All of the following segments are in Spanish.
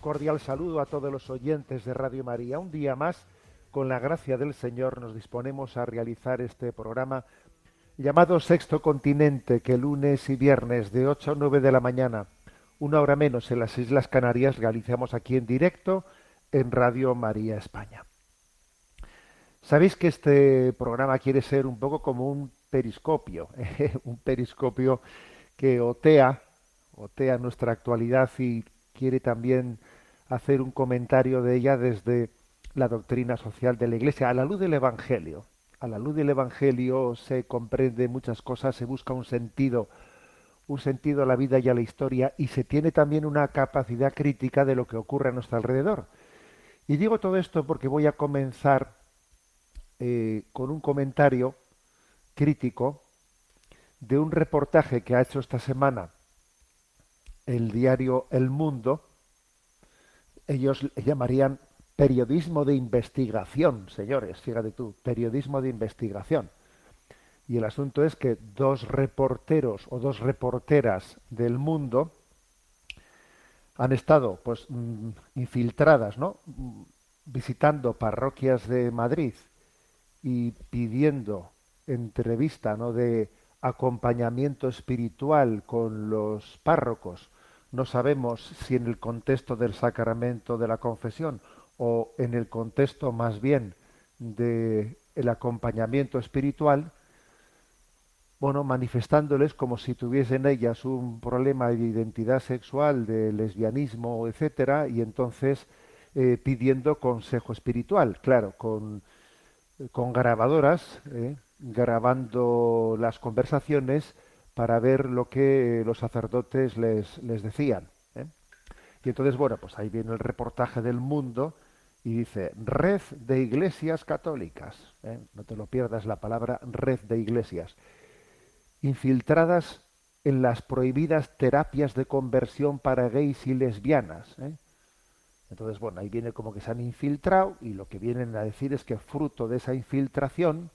Cordial saludo a todos los oyentes de Radio María. Un día más, con la gracia del Señor, nos disponemos a realizar este programa llamado Sexto Continente, que lunes y viernes de 8 a 9 de la mañana, una hora menos en las Islas Canarias, realizamos aquí en directo en Radio María España. Sabéis que este programa quiere ser un poco como un periscopio, un periscopio que otea, otea nuestra actualidad y quiere también hacer un comentario de ella desde la doctrina social de la Iglesia, a la luz del Evangelio. A la luz del Evangelio se comprende muchas cosas, se busca un sentido, un sentido a la vida y a la historia, y se tiene también una capacidad crítica de lo que ocurre a nuestro alrededor. Y digo todo esto porque voy a comenzar eh, con un comentario crítico de un reportaje que ha hecho esta semana el diario El Mundo. Ellos le llamarían periodismo de investigación, señores, fíjate tú, periodismo de investigación. Y el asunto es que dos reporteros o dos reporteras del mundo han estado pues mm, infiltradas, ¿no? Visitando parroquias de Madrid y pidiendo entrevista, ¿no? de acompañamiento espiritual con los párrocos. No sabemos si en el contexto del sacramento de la confesión o en el contexto más bien de el acompañamiento espiritual, bueno, manifestándoles como si tuviesen ellas un problema de identidad sexual, de lesbianismo, etcétera, y entonces eh, pidiendo consejo espiritual, claro, con, con grabadoras, eh, grabando las conversaciones para ver lo que los sacerdotes les, les decían. ¿eh? Y entonces, bueno, pues ahí viene el reportaje del mundo y dice, red de iglesias católicas, ¿eh? no te lo pierdas la palabra red de iglesias, infiltradas en las prohibidas terapias de conversión para gays y lesbianas. ¿eh? Entonces, bueno, ahí viene como que se han infiltrado y lo que vienen a decir es que fruto de esa infiltración,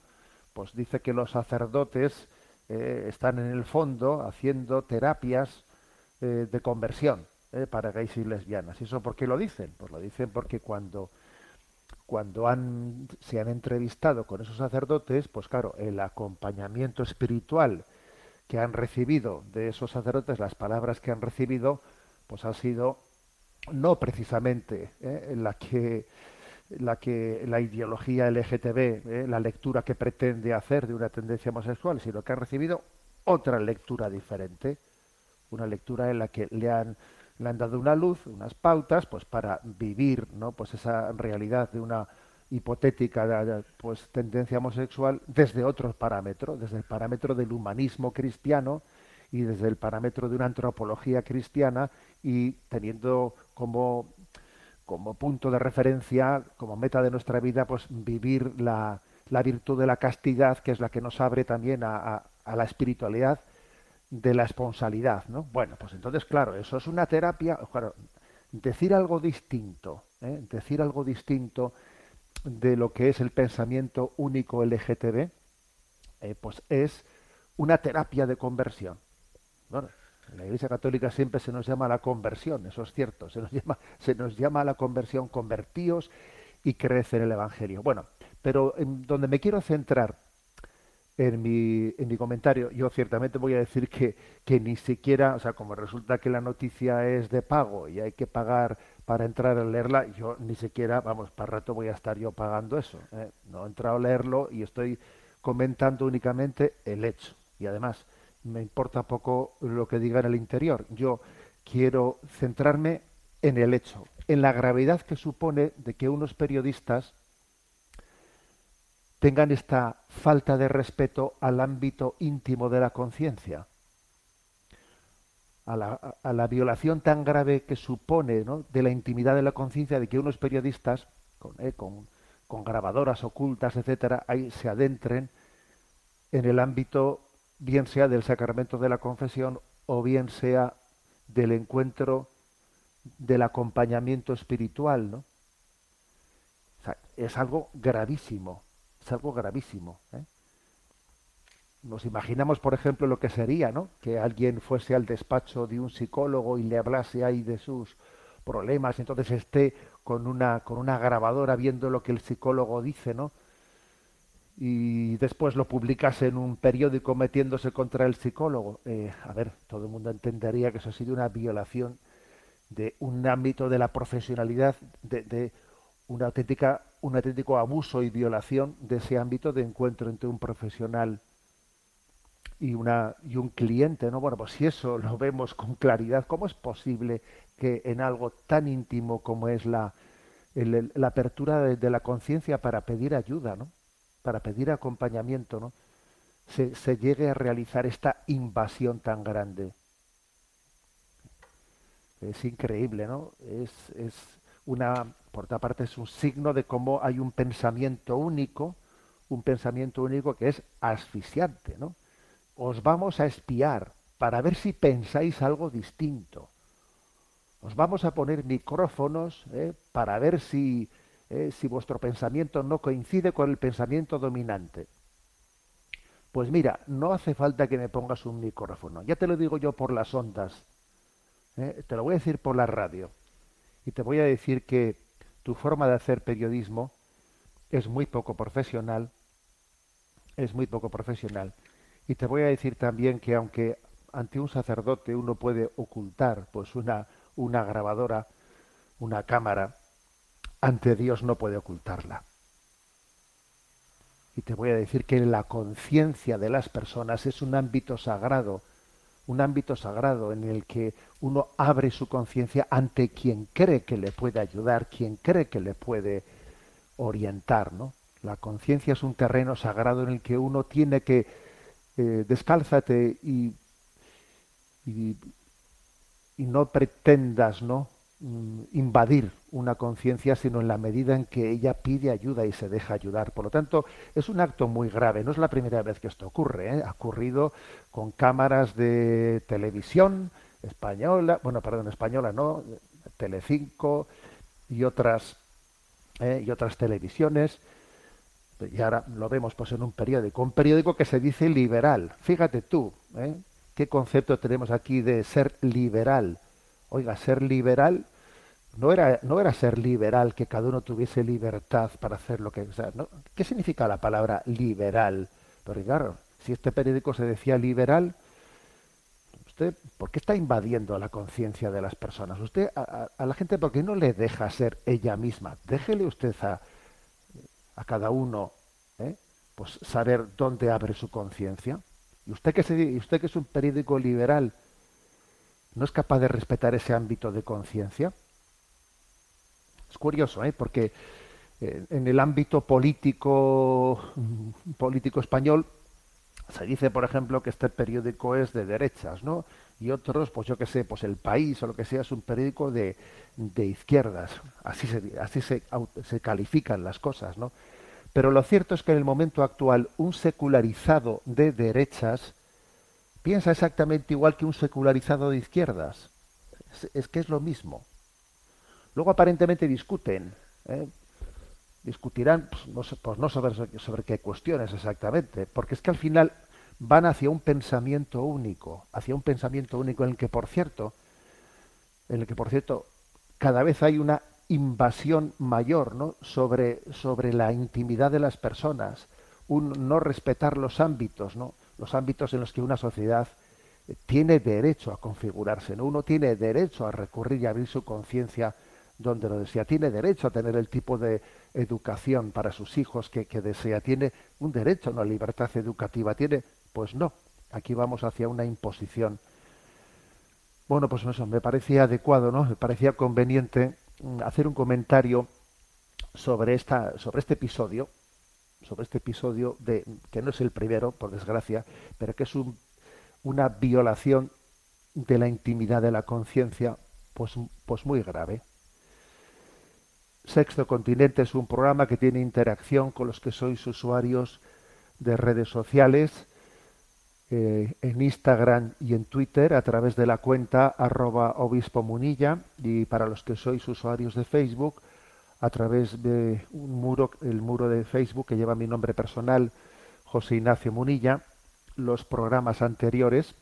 pues dice que los sacerdotes eh, están en el fondo haciendo terapias eh, de conversión eh, para gays y lesbianas. ¿Y eso por qué lo dicen? Pues lo dicen porque cuando, cuando han, se han entrevistado con esos sacerdotes, pues claro, el acompañamiento espiritual que han recibido de esos sacerdotes, las palabras que han recibido, pues han sido no precisamente la que la que la ideología LGTB, eh, la lectura que pretende hacer de una tendencia homosexual, sino que han recibido otra lectura diferente, una lectura en la que le han le han dado una luz, unas pautas, pues para vivir, ¿no? Pues esa realidad de una hipotética pues tendencia homosexual desde otros parámetros, desde el parámetro del humanismo cristiano y desde el parámetro de una antropología cristiana y teniendo como como punto de referencia, como meta de nuestra vida, pues vivir la, la virtud de la castidad, que es la que nos abre también a, la espiritualidad de la esponsalidad, ¿no? Bueno, pues entonces, claro, eso es una terapia, claro, decir algo distinto, ¿eh? decir algo distinto de lo que es el pensamiento único LGTB, eh, pues es una terapia de conversión. Bueno, en la Iglesia Católica siempre se nos llama la conversión, eso es cierto, se nos llama, se nos llama a la conversión, convertíos y crecer el Evangelio. Bueno, pero en donde me quiero centrar en mi, en mi comentario, yo ciertamente voy a decir que, que ni siquiera, o sea, como resulta que la noticia es de pago y hay que pagar para entrar a leerla, yo ni siquiera, vamos, para rato voy a estar yo pagando eso. ¿eh? No he entrado a leerlo y estoy comentando únicamente el hecho. Y además, me importa poco lo que diga en el interior. Yo quiero centrarme en el hecho, en la gravedad que supone de que unos periodistas tengan esta falta de respeto al ámbito íntimo de la conciencia, a la, violación tan grave que supone de la intimidad de la conciencia de que unos periodistas con, eh, con, grabadoras ocultas, etcétera, ahí se adentren en el ámbito bien sea del sacramento de la confesión o bien sea del encuentro del acompañamiento espiritual, ¿no? es algo gravísimo, es algo gravísimo. ¿eh? Nos imaginamos, por ejemplo, lo que sería, ¿no? Que alguien fuese al despacho de un psicólogo y le hablase ahí de sus problemas, y entonces esté con una con una grabadora viendo lo que el psicólogo dice, ¿no? Y después lo publicase en un periódico metiéndose contra el psicólogo, eh, a ver, todo el mundo entendería que eso ha sido una violación de un ámbito de la profesionalidad, de, de una auténtica, un auténtico abuso y violación de ese ámbito de encuentro entre un profesional y una y un cliente, ¿no? Bueno, pues si eso lo vemos con claridad, ¿cómo es posible que en algo tan íntimo como es la, la apertura de la conciencia para pedir ayuda, ¿no? Para pedir acompañamiento, ¿no? Se, se, llegue a realizar esta invasión tan grande. Es increíble, ¿no? Es, es una, por otra parte, es un signo de cómo hay un pensamiento único, un pensamiento único que es asfixiante, ¿no? Os vamos a espiar para ver si pensáis algo distinto. Os vamos a poner micrófonos ¿eh? para ver si eh, si vuestro pensamiento no coincide con el pensamiento dominante. Pues mira, no hace falta que me pongas un micrófono. Ya te lo digo yo por las ondas. Eh, te lo voy a decir por la radio. Y te voy a decir que tu forma de hacer periodismo es muy poco profesional. Es muy poco profesional. Y te voy a decir también que aunque ante un sacerdote uno puede ocultar pues una, una grabadora, una cámara, ante Dios no puede ocultarla. Y te voy a decir que la conciencia de las personas es un ámbito sagrado, un ámbito sagrado en el que uno abre su conciencia ante quien cree que le puede ayudar, quien cree que le puede orientar, ¿no? La conciencia es un terreno sagrado en el que uno tiene que eh, descálzate y, y, y no pretendas, ¿no? Mm, invadir una conciencia, sino en la medida en que ella pide ayuda y se deja ayudar. Por lo tanto, es un acto muy grave. No es la primera vez que esto ocurre. ¿eh? Ha ocurrido con cámaras de televisión española, bueno, perdón, española no, Telecinco y otras ¿eh? y otras televisiones. Y ahora lo vemos pues en un periódico, un periódico que se dice liberal. Fíjate tú, ¿eh? qué concepto tenemos aquí de ser liberal Oiga, ser liberal no era, no era ser liberal, que cada uno tuviese libertad para hacer lo que... Sea, ¿Qué significa la palabra liberal? Pero si este periódico se decía liberal, usted, ¿por qué está invadiendo la conciencia de las personas? Usted, a, la gente, ¿por qué no le deja ser ella misma? Déjele usted a, a cada uno ¿eh? pues saber dónde abre su conciencia. Y usted que, se, usted que es un periódico liberal, no es capaz de respetar ese ámbito de conciencia. Es curioso, ¿eh? porque eh, en el ámbito político, político español se dice, por ejemplo, que este periódico es de derechas, ¿no? Y otros, pues yo qué sé, pues El País o lo que sea, es un periódico de, de izquierdas. Así, se, así se, se califican las cosas, ¿no? Pero lo cierto es que en el momento actual un secularizado de derechas piensa exactamente igual que un secularizado de izquierdas. Es, que es lo mismo. Luego aparentemente discuten. ¿eh? Discutirán, pues no, pues no sobre, sobre qué cuestiones exactamente, porque es que al final van hacia un pensamiento único, hacia un pensamiento único en el que, por cierto, en el que, por cierto, cada vez hay una invasión mayor ¿no? sobre, sobre la intimidad de las personas, un no respetar los ámbitos, ¿no? Los ámbitos en los que una sociedad eh, tiene derecho a configurarse, uno tiene derecho a recurrir y abrir su conciencia donde lo desea, tiene derecho a tener el tipo de educación para sus hijos que, desea, tiene un derecho a una libertad educativa, tiene, pues no, aquí vamos hacia una imposición. Bueno, pues eso, me parecía adecuado, ¿no? Me parecía conveniente mm, hacer un comentario sobre esta, sobre este episodio, sobre este episodio de que no es el primero, por desgracia, pero que es un, una violación de la intimidad de la conciencia, pues, pues muy grave. Sexto Continente es un programa que tiene interacción con los que sois usuarios de redes sociales, eh, en Instagram y en Twitter a través de la cuenta arroba obispo munilla y para los que sois usuarios de Facebook a través de un muro, el muro de Facebook que lleva mi nombre personal, José Ignacio Munilla. Los programas anteriores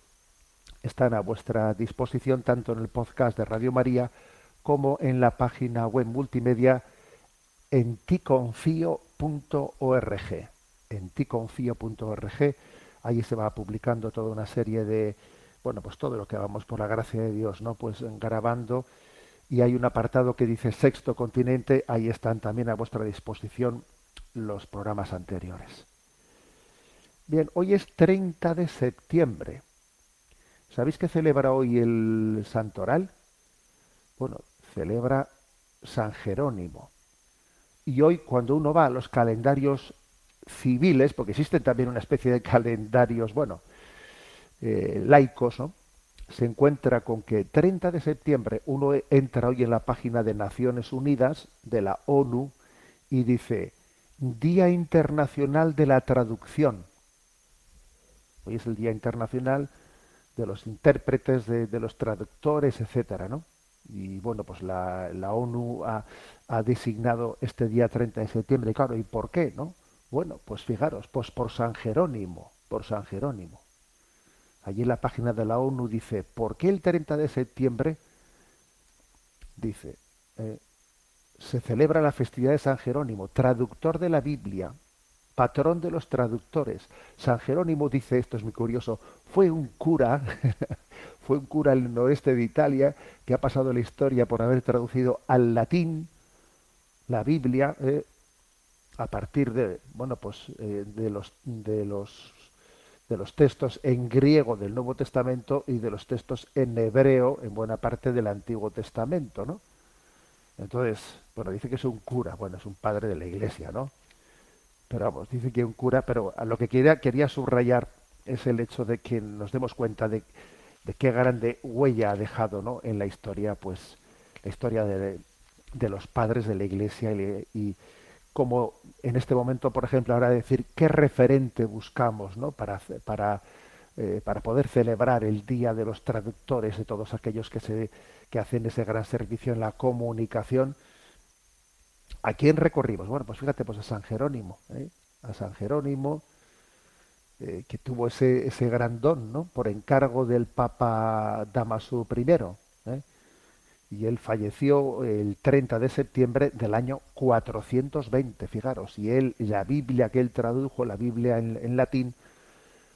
están a vuestra disposición tanto en el podcast de Radio María como en la página web multimedia en ticonfio.org. En ticonfio.org Ahí se va publicando toda una serie de, bueno, pues todo lo que vamos por la gracia de Dios, ¿no? Pues grabando y hay un apartado que dice Sexto Continente, ahí están también a vuestra disposición los programas anteriores. Bien, hoy es 30 de septiembre. ¿Sabéis que celebra hoy el Santoral? Bueno, celebra San Jerónimo. Y hoy cuando uno va a los calendarios civiles, porque existen también una especie de calendarios, bueno, eh, laicos, ¿no? Se encuentra con que 30 de septiembre uno entra hoy en la página de Naciones Unidas, de la ONU, y dice, Día Internacional de la Traducción. Hoy es el Día Internacional de los intérpretes, de, los traductores, etcétera, ¿no? Y bueno, pues la, la ONU ha, ha, designado este día 30 de septiembre. Claro, ¿y por qué, no? Bueno, pues fijaros, pues por San Jerónimo, por San Jerónimo. Allí en la página de la ONU dice, ¿por qué el 30 de septiembre? Dice, eh, se celebra la festividad de San Jerónimo, traductor de la Biblia, patrón de los traductores. San Jerónimo dice, esto es muy curioso, fue un cura, fue un cura en el noreste de Italia que ha pasado la historia por haber traducido al latín la Biblia, eh, a partir de bueno pues eh, de los de los de los textos en griego del Nuevo Testamento y de los textos en hebreo en buena parte del Antiguo Testamento, ¿no? Entonces, bueno, dice que es un cura, bueno, es un padre de la iglesia, ¿no? Pero vamos, dice que es un cura, pero a lo que quería, quería subrayar es el hecho de que nos demos cuenta de, de qué grande huella ha dejado, ¿no? En la historia, pues, la historia de, de los padres de la iglesia y, y como en este momento, por ejemplo, ahora decir qué referente buscamos ¿no? para, para, eh, para poder celebrar el Día de los Traductores, de todos aquellos que, se, que hacen ese gran servicio en la comunicación. ¿A quién recorrimos? Bueno, pues fíjate, pues a San Jerónimo, ¿eh? a San Jerónimo, eh, que tuvo ese, ese gran don, ¿no? Por encargo del Papa Damaso I. y él falleció el 30 de septiembre del año 420, fijaros, y él, la Biblia que él tradujo, la Biblia en, latín,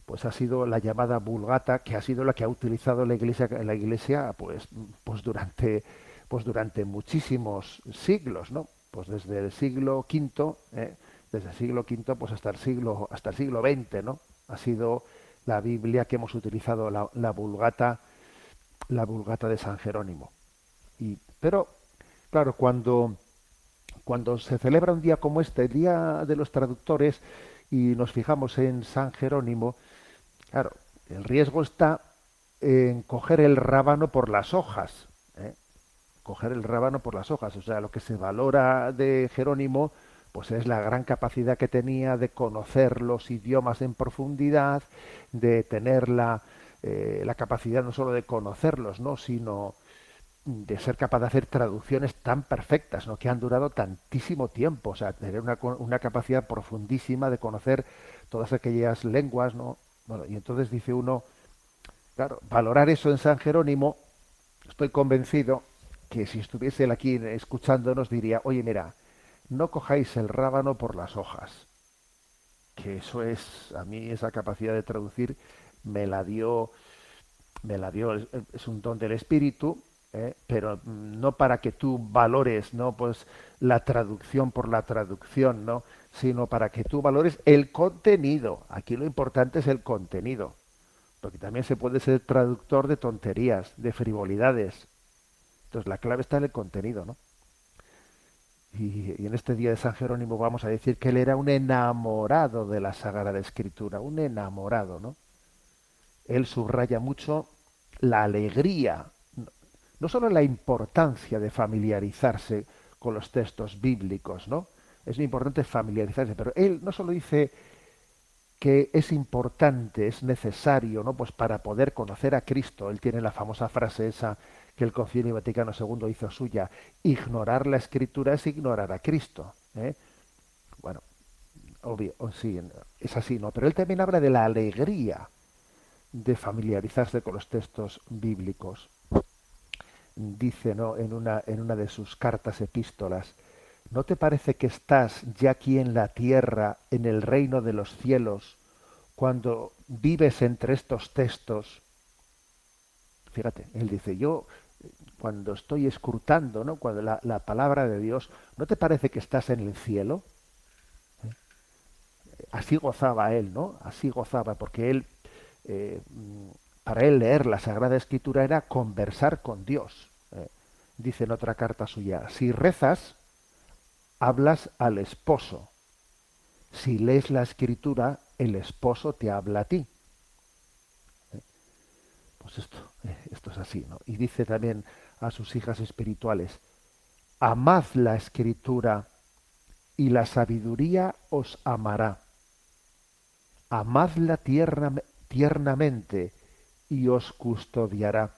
pues ha sido la llamada Vulgata, que ha sido la que ha utilizado la Iglesia, la Iglesia pues, pues durante pues durante muchísimos siglos, ¿no? Pues desde el siglo V, ¿eh? desde el siglo V pues hasta el siglo hasta el siglo XX, ¿no? Ha sido la Biblia que hemos utilizado la, la Vulgata, la Vulgata de San Jerónimo pero, claro, cuando, cuando se celebra un día como este, el Día de los Traductores, y nos fijamos en San Jerónimo, claro, el riesgo está en coger el rábano por las hojas. ¿eh? Coger el rábano por las hojas. O sea, lo que se valora de Jerónimo, pues es la gran capacidad que tenía de conocer los idiomas en profundidad, de tener la, eh, la capacidad no solo de conocerlos, ¿no? sino de ser capaz de hacer traducciones tan perfectas, ¿no? que han durado tantísimo tiempo, o sea, tener una, una capacidad profundísima de conocer todas aquellas lenguas, ¿no? Bueno, y entonces dice uno, claro, valorar eso en San Jerónimo, estoy convencido que si estuviese él aquí escuchándonos diría, oye, mira, no cojáis el rábano por las hojas, que eso es, a mí esa capacidad de traducir me la dio, me la dio, es un don del espíritu, ¿eh? pero no para que tú valores no pues la traducción por la traducción no sino para que tú valores el contenido aquí lo importante es el contenido porque también se puede ser traductor de tonterías, de frivolidades. Entonces la clave está en el contenido, ¿no? Y, y, en este día de San Jerónimo vamos a decir que él era un enamorado de la Sagrada Escritura, un enamorado, ¿no? Él subraya mucho la alegría, no solo la importancia de familiarizarse con los textos bíblicos, ¿no? Es importante familiarizarse, pero él no solo dice que es importante, es necesario, ¿no? Pues para poder conocer a Cristo. Él tiene la famosa frase esa que el Concilio Vaticano II hizo suya: ignorar la Escritura es ignorar a Cristo. ¿eh? Bueno, obvio, sí, es así, ¿no? Pero él también habla de la alegría de familiarizarse con los textos bíblicos. Dice, ¿no? En una en una de sus cartas epístolas ¿No te parece que estás ya aquí en la tierra, en el reino de los cielos, cuando vives entre estos textos? Fíjate, él dice, yo cuando estoy escrutando, ¿no? Cuando la, la palabra de Dios, ¿no te parece que estás en el cielo? ¿Eh? Así gozaba él, ¿no? Así gozaba, porque él, eh, para él leer la Sagrada Escritura era conversar con Dios. ¿eh? Dice en otra carta suya, si rezas, hablas al esposo. Si lees la escritura, el esposo te habla a ti. ¿Eh? Pues esto, eh, esto es así, ¿no? Y dice también a sus hijas espirituales, amad la escritura y la sabiduría os amará. Amadla tierna, tiernamente y os custodiará.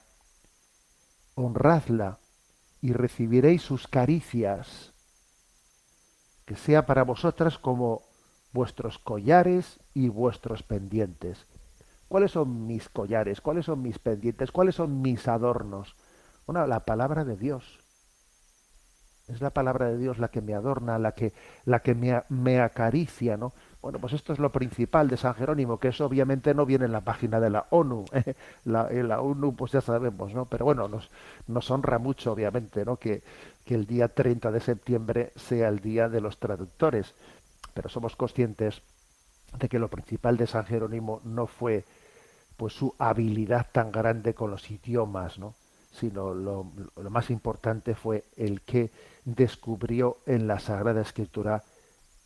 Honradla y recibiréis sus caricias que sea para vosotras como vuestros collares y vuestros pendientes. ¿Cuáles son mis collares? ¿Cuáles son mis pendientes? ¿Cuáles son mis adornos? Bueno, la palabra de Dios. Es la palabra de Dios la que me adorna, la que, la que me, me acaricia, ¿no? Bueno, pues esto es lo principal de San Jerónimo, que eso obviamente no viene en la página de la ONU. ¿eh? La, en la ONU, pues ya sabemos, ¿no? Pero bueno, nos, honra mucho, obviamente, ¿no? Que, que el día 30 de septiembre sea el día de los traductores. Pero somos conscientes de que lo principal de San Jerónimo no fue pues su habilidad tan grande con los idiomas, ¿no? sino lo, lo más importante fue el que descubrió en la Sagrada Escritura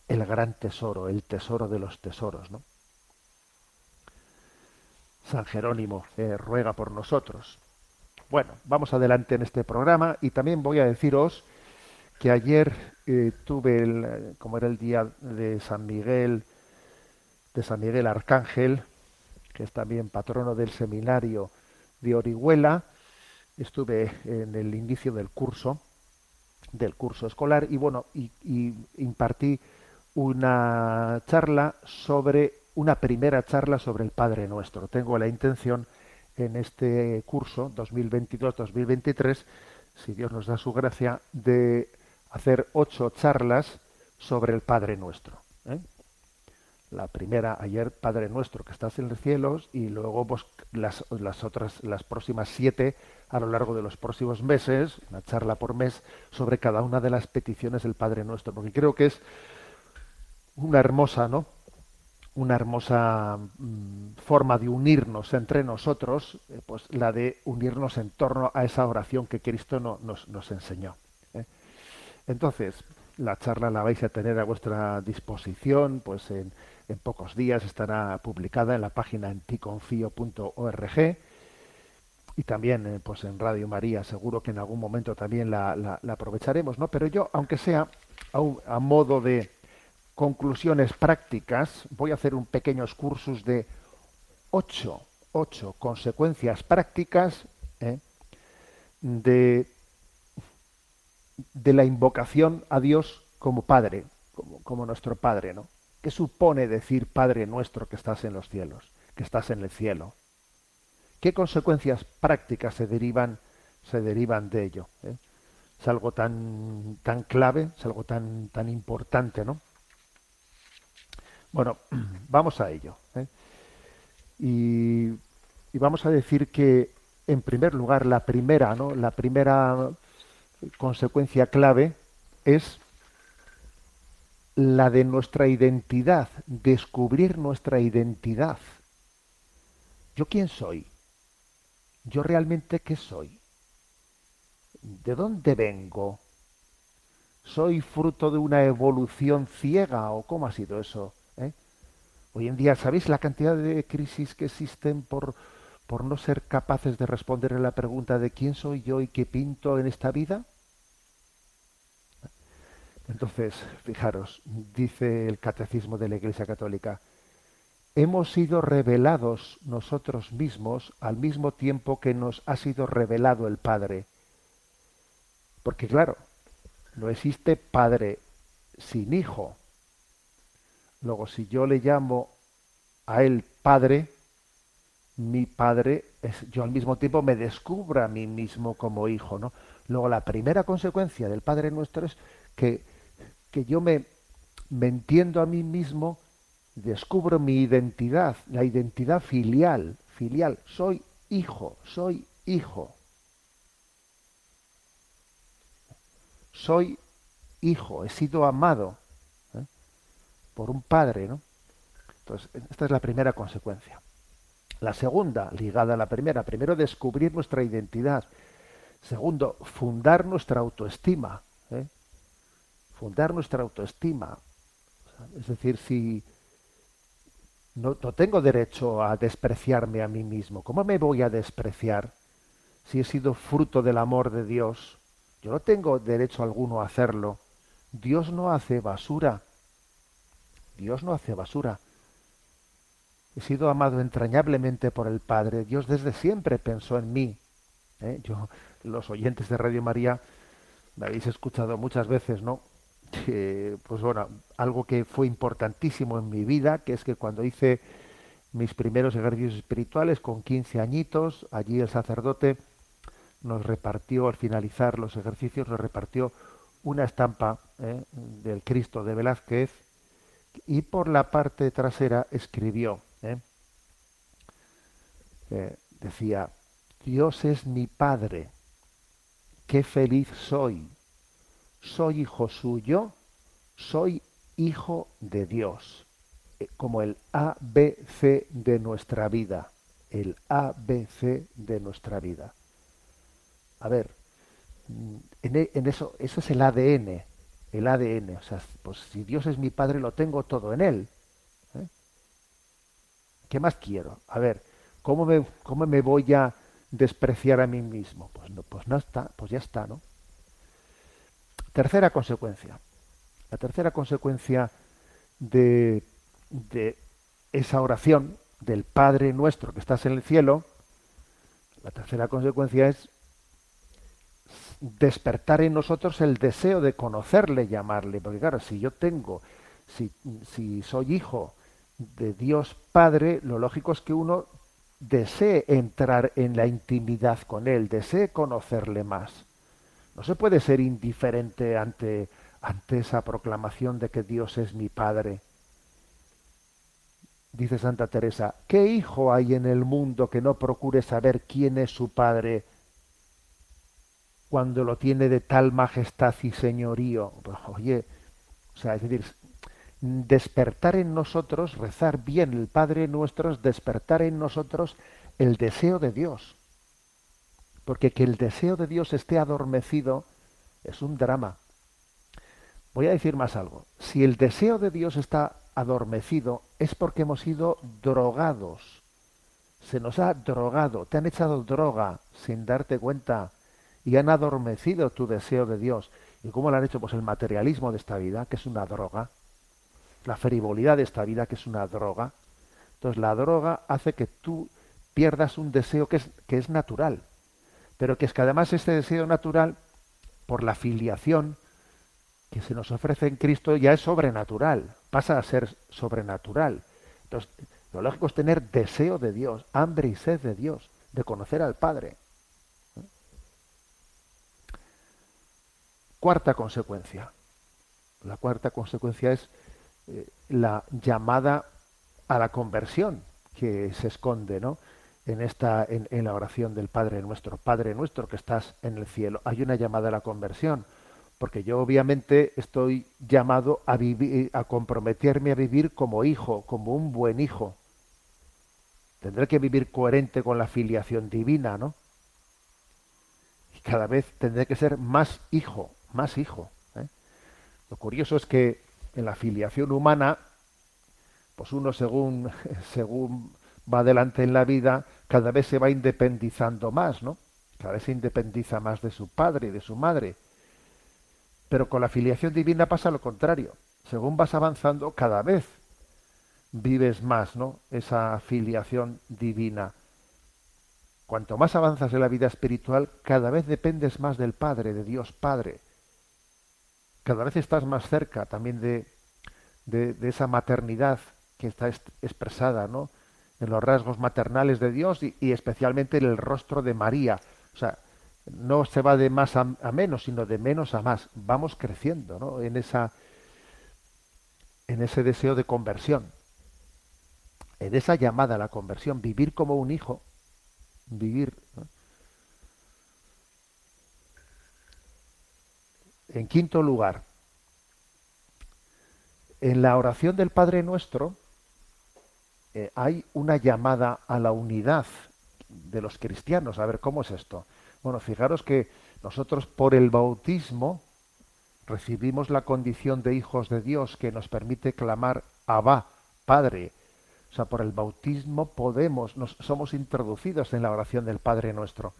el gran tesoro, el tesoro de los tesoros, ¿no? San Jerónimo eh, ruega por nosotros. Bueno, vamos adelante en este programa y también voy a deciros que ayer eh, tuve, el, como era el día de San Miguel, de San Miguel Arcángel, que es también patrono del seminario de Orihuela, estuve en el inicio del curso, del curso escolar, y bueno, y, y impartí una charla sobre, una primera charla sobre el Padre Nuestro. Tengo la intención en este curso 2022-2023, si Dios nos da su gracia, de hacer ocho charlas sobre el Padre Nuestro. ¿eh? La primera ayer, Padre Nuestro, que estás en los cielos, y luego pues, las, las otras, las próximas siete a lo largo de los próximos meses, una charla por mes sobre cada una de las peticiones del Padre Nuestro, porque creo que es una hermosa, ¿no? Una hermosa mm, forma de unirnos entre nosotros, eh, pues la de unirnos en torno a esa oración que Cristo no, nos, nos, enseñó. ¿eh? Entonces, la charla la vais a tener a vuestra disposición, pues en, en pocos días estará publicada en la página enticonfio.org y también eh, pues en Radio María seguro que en algún momento también la, la, aprovecharemos, ¿no? Pero yo, aunque sea a modo de, conclusiones prácticas, voy a hacer un pequeño cursus de ocho, ocho consecuencias prácticas ¿eh? de, de la invocación a Dios como Padre, como, como nuestro Padre, ¿no? ¿Qué supone decir Padre nuestro que estás en los cielos, que estás en el cielo? ¿Qué consecuencias prácticas se derivan, se derivan de ello? ¿eh? Es algo tan, tan clave, es algo tan, tan importante, ¿no? Bueno, vamos a ello. ¿eh? Y, y, vamos a decir que, en primer lugar, la primera, ¿no? La primera consecuencia clave es la de nuestra identidad, descubrir nuestra identidad. ¿Yo quién soy? ¿Yo realmente qué soy? ¿De dónde vengo? ¿Soy fruto de una evolución ciega o cómo ha sido eso? Hoy en día, ¿sabéis la cantidad de crisis que existen por, por no ser capaces de responder a la pregunta de quién soy yo y qué pinto en esta vida? Entonces, fijaros, dice el Catecismo de la Iglesia Católica, hemos sido revelados nosotros mismos al mismo tiempo que nos ha sido revelado el Padre. Porque claro, no existe Padre sin Hijo. Luego, si yo le llamo a él Padre, mi Padre, es, yo al mismo tiempo me descubro a mí mismo como hijo, ¿no? Luego, la primera consecuencia del Padre nuestro es que, que yo me, me entiendo a mí mismo, descubro mi identidad, la identidad filial, filial, soy hijo, soy hijo. Soy hijo, he sido amado. Por un padre, ¿no? Entonces, esta es la primera consecuencia. La segunda, ligada a la primera, primero descubrir nuestra identidad. Segundo, fundar nuestra autoestima. ¿eh? Fundar nuestra autoestima. Es decir, si no, no, tengo derecho a despreciarme a mí mismo, ¿cómo me voy a despreciar si he sido fruto del amor de Dios? Yo no tengo derecho alguno a hacerlo. Dios no hace basura. Dios no hace basura. He sido amado entrañablemente por el Padre. Dios desde siempre pensó en mí. ¿Eh? Yo, los oyentes de Radio María, me habéis escuchado muchas veces, ¿no? Pues bueno, algo que fue importantísimo en mi vida, que es que cuando hice mis primeros ejercicios espirituales con 15 añitos, allí el sacerdote nos repartió, al finalizar los ejercicios, nos repartió una estampa ¿eh? del Cristo de Velázquez y por la parte trasera escribió, ¿eh? Eh, decía, Dios es mi Padre, qué feliz soy, soy hijo suyo, soy hijo de Dios, como el ABC de nuestra vida, el ABC de nuestra vida. A ver, en, en, eso, eso es el ADN, el ADN. O sea, pues si Dios es mi padre, lo tengo todo en él. ¿eh? ¿Qué más quiero? A ver, ¿cómo me, ¿cómo me voy a despreciar a mí mismo? Pues no, pues no está, pues ya está, ¿no? Tercera consecuencia. La tercera consecuencia de, de esa oración del Padre nuestro que estás en el cielo, la tercera consecuencia es despertar en nosotros el deseo de conocerle, llamarle. Porque claro, si yo tengo, si, si soy hijo de Dios Padre, lo lógico es que uno desee entrar en la intimidad con Él, desee conocerle más. No se puede ser indiferente ante, ante esa proclamación de que Dios es mi Padre. Dice Santa Teresa, ¿qué hijo hay en el mundo que no procure saber quién es su Padre? Cuando lo tiene de tal majestad y señorío. Pues, oye, o sea, es decir, despertar en nosotros, rezar bien el Padre nuestro, es despertar en nosotros el deseo de Dios. Porque que el deseo de Dios esté adormecido es un drama. Voy a decir más algo. Si el deseo de Dios está adormecido es porque hemos sido drogados. Se nos ha drogado, te han echado droga sin darte cuenta y han adormecido tu deseo de Dios. ¿Y cómo lo han hecho? Pues el materialismo de esta vida, que es una droga, la frivolidad de esta vida, que es una droga. Entonces la droga hace que tú pierdas un deseo que es, que es natural, pero que es que además este deseo natural, por la filiación que se nos ofrece en Cristo, ya es sobrenatural, pasa a ser sobrenatural. Entonces, lo lógico es tener deseo de Dios, hambre y sed de Dios, de conocer al Padre. Cuarta consecuencia. La cuarta consecuencia es eh, la llamada a la conversión que se esconde ¿no? en, esta, en, en, la oración del Padre nuestro. Padre nuestro que estás en el cielo. Hay una llamada a la conversión, porque yo obviamente estoy llamado a, vivir, a comprometerme a vivir como hijo, como un buen hijo. tendré que vivir coherente con la filiación divina, ¿no? Y cada vez tendré que ser más hijo, más hijo. ¿eh? Lo curioso es que en la filiación humana, pues uno según, según va adelante en la vida, cada vez se va independizando más, ¿no? Cada vez se independiza más de su padre y de su madre. Pero con la filiación divina pasa lo contrario. Según vas avanzando, cada vez vives más, ¿no? Esa filiación divina. Cuanto más avanzas en la vida espiritual, cada vez dependes más del Padre, de Dios Padre. Cada vez estás más cerca también de, de, esa maternidad que está expresada, ¿no? En los rasgos maternales de Dios y, especialmente en el rostro de María. O sea, no se va de más a, menos, sino de menos a más. Vamos creciendo, ¿no? En esa, en ese deseo de conversión, en esa llamada a la conversión, vivir como un hijo, vivir. En quinto lugar, en la oración del Padre Nuestro eh, hay una llamada a la unidad de los cristianos. A ver, ¿cómo es esto? Bueno, fijaros que nosotros por el bautismo recibimos la condición de hijos de Dios que nos permite clamar Abba, Padre. O sea, por el bautismo podemos, nos, somos introducidos en la oración del Padre nuestro.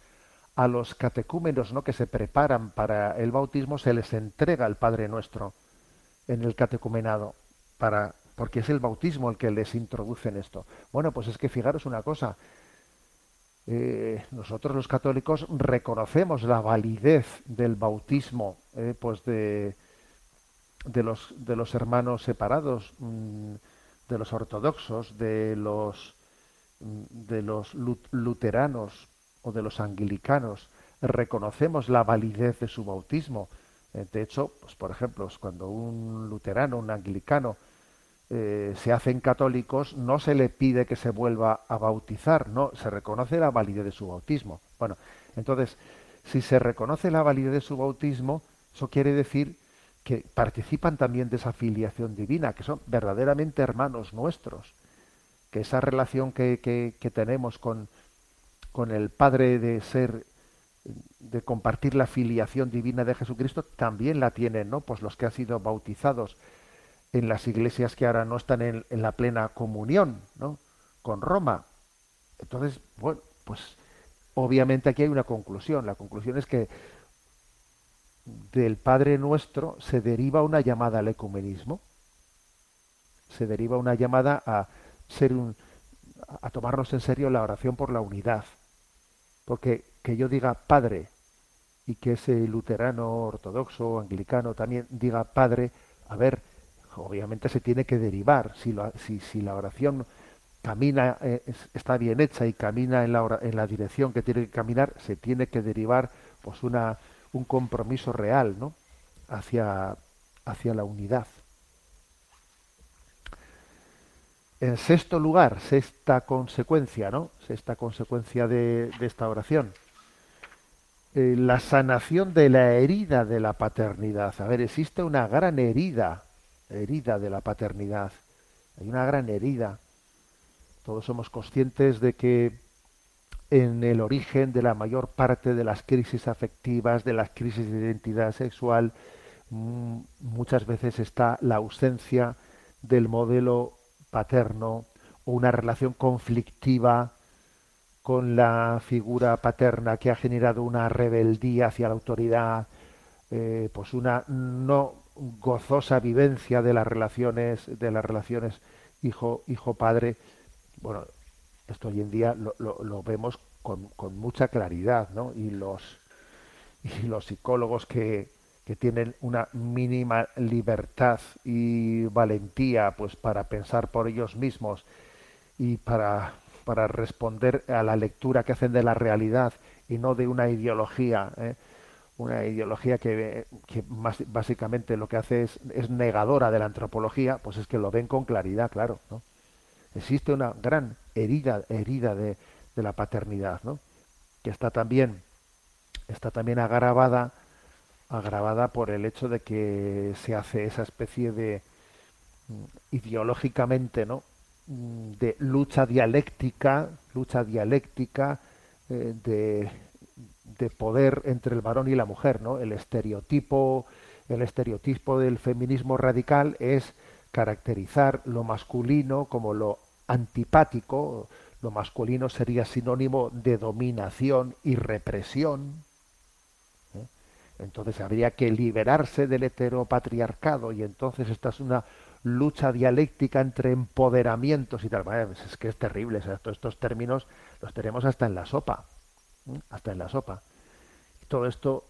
A los catecúmenos ¿no? que se preparan para el bautismo se les entrega el Padre nuestro en el catecumenado, para, porque es el bautismo el que les introduce en esto. Bueno, pues es que fijaros una cosa, eh, nosotros los católicos reconocemos la validez del bautismo eh, pues de, de, los, de los hermanos separados, mmm, de los ortodoxos, de los, de los luteranos o de los anglicanos. Reconocemos la validez de su bautismo. Eh, de hecho, pues, por ejemplo, cuando un luterano, un anglicano, eh, se hacen católicos, no se le pide que se vuelva a bautizar, no, se reconoce la validez de su bautismo. Bueno, entonces, si se reconoce la validez de su bautismo, eso quiere decir que participan también de esa filiación divina, que son verdaderamente hermanos nuestros, que esa relación que, que, que tenemos con, con el Padre de ser, de compartir la filiación divina de Jesucristo, también la tienen, ¿no? Pues los que han sido bautizados en las iglesias que ahora no están en, la plena comunión ¿no? con Roma. Entonces, bueno, pues obviamente aquí hay una conclusión. La conclusión es que del Padre Nuestro se deriva una llamada al ecumenismo, se deriva una llamada a ser un, a tomarnos en serio la oración por la unidad. Porque que yo diga Padre y que ese luterano, ortodoxo, anglicano también diga Padre, a ver, obviamente se tiene que derivar. Si, lo, si, la oración camina, eh, está bien hecha y camina en la, en la dirección que tiene que caminar, se tiene que derivar pues una, un compromiso real ¿no? hacia la unidad. En sexto lugar, sexta consecuencia, ¿no? Sexta consecuencia de, esta oración. Eh, la sanación de la herida de la paternidad. A ver, existe una gran herida herida de la paternidad. Hay una gran herida. Todos somos conscientes de que en el origen de la mayor parte de las crisis afectivas, de las crisis de identidad sexual, muchas veces está la ausencia del modelo paterno o una relación conflictiva con la figura paterna que ha generado una rebeldía hacia la autoridad, eh, pues una no gozosa vivencia de las relaciones de las relaciones hijo hijo padre. Bueno esto hoy en día lo, lo, vemos con, con, mucha claridad no y los y los psicólogos que, que tienen una mínima libertad y valentía pues para pensar por ellos mismos y para para responder a la lectura que hacen de la realidad y no de una ideología ¿eh? una ideología que, que básicamente lo que hace es, es, negadora de la antropología, pues es que lo ven con claridad, claro. ¿no? Existe una gran herida, herida de, de la paternidad, ¿no? que está también, está también agravada, agravada por el hecho de que se hace esa especie de mm, ideológicamente, ¿no? mm, de lucha dialéctica, lucha dialéctica eh, de, de poder entre el varón y la mujer, ¿no? El estereotipo, el estereotipo del feminismo radical es caracterizar lo masculino como lo antipático, lo masculino sería sinónimo de dominación y represión. Entonces habría que liberarse del heteropatriarcado y entonces esta es una lucha dialéctica entre empoderamientos y tal. Pues es que es terrible, estos términos los tenemos hasta en la sopa, ¿eh? hasta en la sopa. Y todo esto,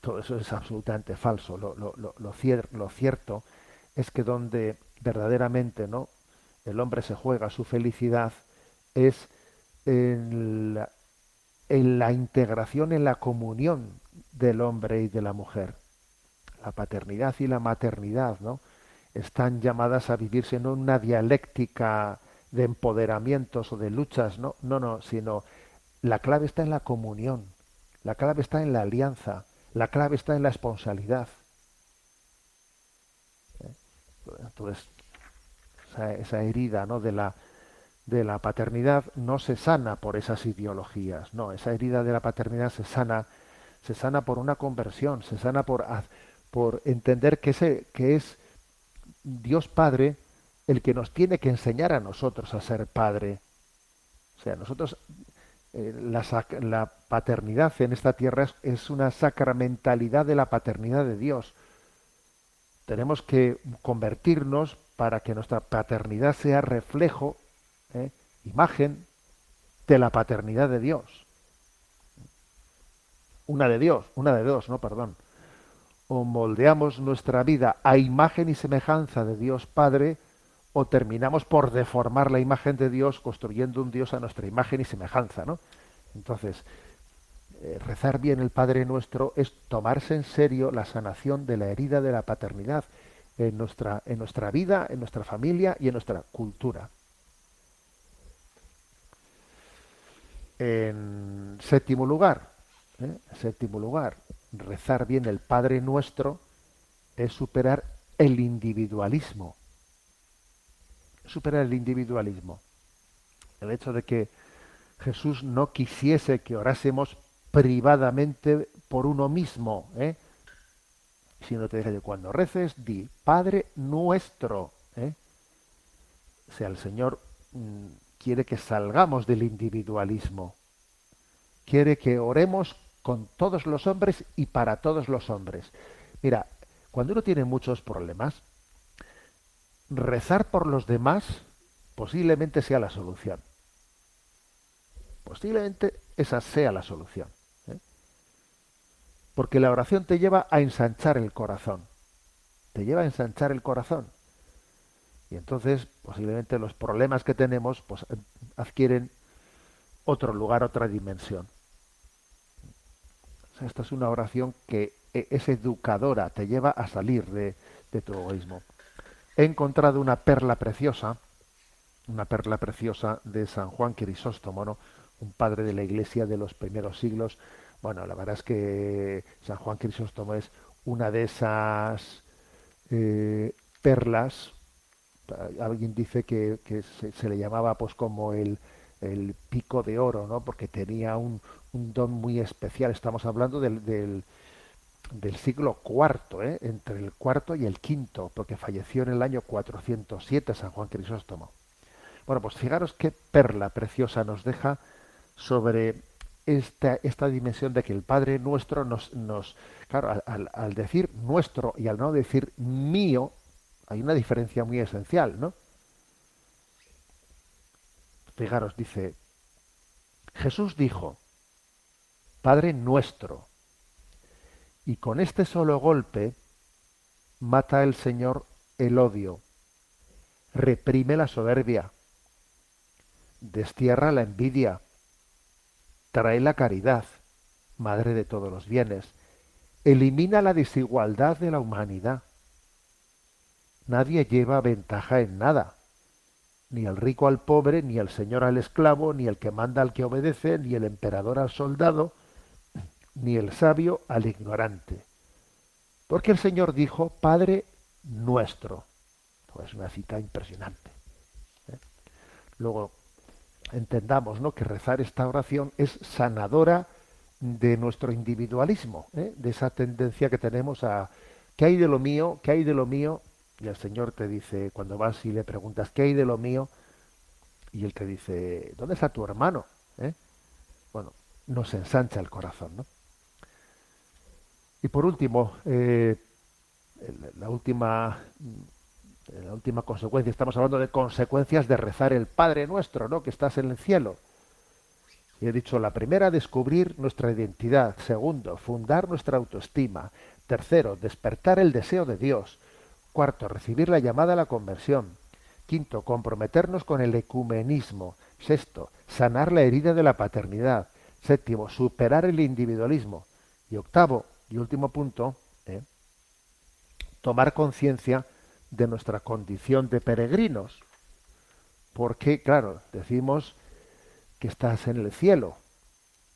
todo eso es absolutamente falso. Lo, lo, lo, lo cier- lo cierto es que donde verdaderamente no el hombre se juega su felicidad es en la, en la integración, en la comunión del hombre y de la mujer. La paternidad y la maternidad, ¿no? Están llamadas a vivirse no en una dialéctica de empoderamientos o de luchas, no, no, no, sino la clave está en la comunión, la clave está en la alianza, la clave está en la esponsalidad. ¿Eh? Entonces, esa, esa herida, ¿no? De la de la paternidad no se sana por esas ideologías, no, esa herida de la paternidad se sana, se sana por una conversión, se sana por, por entender que, ese, que es Dios Padre el que nos tiene que enseñar a nosotros a ser Padre. O sea, nosotros, eh, la, la paternidad en esta tierra es, es una sacramentalidad de la paternidad de Dios. Tenemos que convertirnos para que nuestra paternidad sea reflejo ¿eh? imagen de la paternidad de Dios. Una de Dios, una de dos, no, perdón. O moldeamos nuestra vida a imagen y semejanza de Dios Padre, o terminamos por deformar la imagen de Dios construyendo un Dios a nuestra imagen y semejanza, ¿no? Entonces, eh, rezar bien el Padre Nuestro es tomarse en serio la sanación de la herida de la paternidad en nuestra, en nuestra vida, en nuestra familia y en nuestra cultura. En séptimo lugar, ¿eh? en séptimo lugar, rezar bien el Padre Nuestro es superar el individualismo. Superar el individualismo. El hecho de que Jesús no quisiese que orásemos privadamente por uno mismo, ¿eh? sino te dije cuando reces, di Padre Nuestro. ¿eh? O sea, el Señor mm, quiere que salgamos del individualismo. Quiere que oremos con todos los hombres y para todos los hombres. Mira, cuando uno tiene muchos problemas, rezar por los demás posiblemente sea la solución. Posiblemente esa sea la solución. ¿eh? Porque la oración te lleva a ensanchar el corazón. Te lleva a ensanchar el corazón. Y entonces, posiblemente los problemas que tenemos pues, adquieren otro lugar, otra dimensión. Esta es una oración que e- es educadora, te lleva a salir de, tu egoísmo. He encontrado una perla preciosa, una perla preciosa de San Juan Crisóstomo, un padre de la iglesia de los primeros siglos. Bueno, la verdad es que San Juan Crisóstomo es una de esas eh, perlas alguien dice que, que se, se, le llamaba pues como el, el, pico de oro, ¿no? Porque tenía un, un don muy especial. Estamos hablando del, del, siglo IV, ¿eh? entre el cuarto y el quinto, porque falleció en el año 407 San Juan Crisóstomo. Bueno, pues fijaros qué perla preciosa nos deja sobre esta, esta dimensión de que el Padre nuestro nos, nos claro, al, al decir nuestro y al no decir mío, hay una diferencia muy esencial, ¿no? Fijaros, dice, Jesús dijo, Padre nuestro, y con este solo golpe mata el Señor el odio, reprime la soberbia, destierra la envidia, trae la caridad, madre de todos los bienes, elimina la desigualdad de la humanidad Nadie lleva ventaja en nada. Ni el rico al pobre, ni el señor al esclavo, ni el que manda al que obedece, ni el emperador al soldado, ni el sabio al ignorante. Porque el Señor dijo, Padre nuestro. Es una cita impresionante. ¿eh? luego entendamos ¿no? que rezar esta oración es sanadora de nuestro individualismo, ¿eh? de esa tendencia que tenemos a ¿qué hay de lo mío? ¿qué hay de lo mío? Y el Señor te dice, cuando vas y le preguntas ¿qué hay de lo mío? Y Él te dice, ¿dónde está tu hermano? ¿Eh? Bueno, nos ensancha el corazón, ¿no? Y por último, eh, la última la última consecuencia, estamos hablando de consecuencias de rezar el Padre nuestro, ¿no? Que estás en el cielo. Y he dicho, la primera, descubrir nuestra identidad. Segundo, fundar nuestra autoestima. Tercero, despertar el deseo de Dios. Cuarto, recibir la llamada a la conversión. Quinto, comprometernos con el ecumenismo. Sexto, sanar la herida de la paternidad. Séptimo, superar el individualismo. Y octavo y último punto, ¿eh? tomar conciencia de nuestra condición de peregrinos. Porque, claro, decimos que estás en el cielo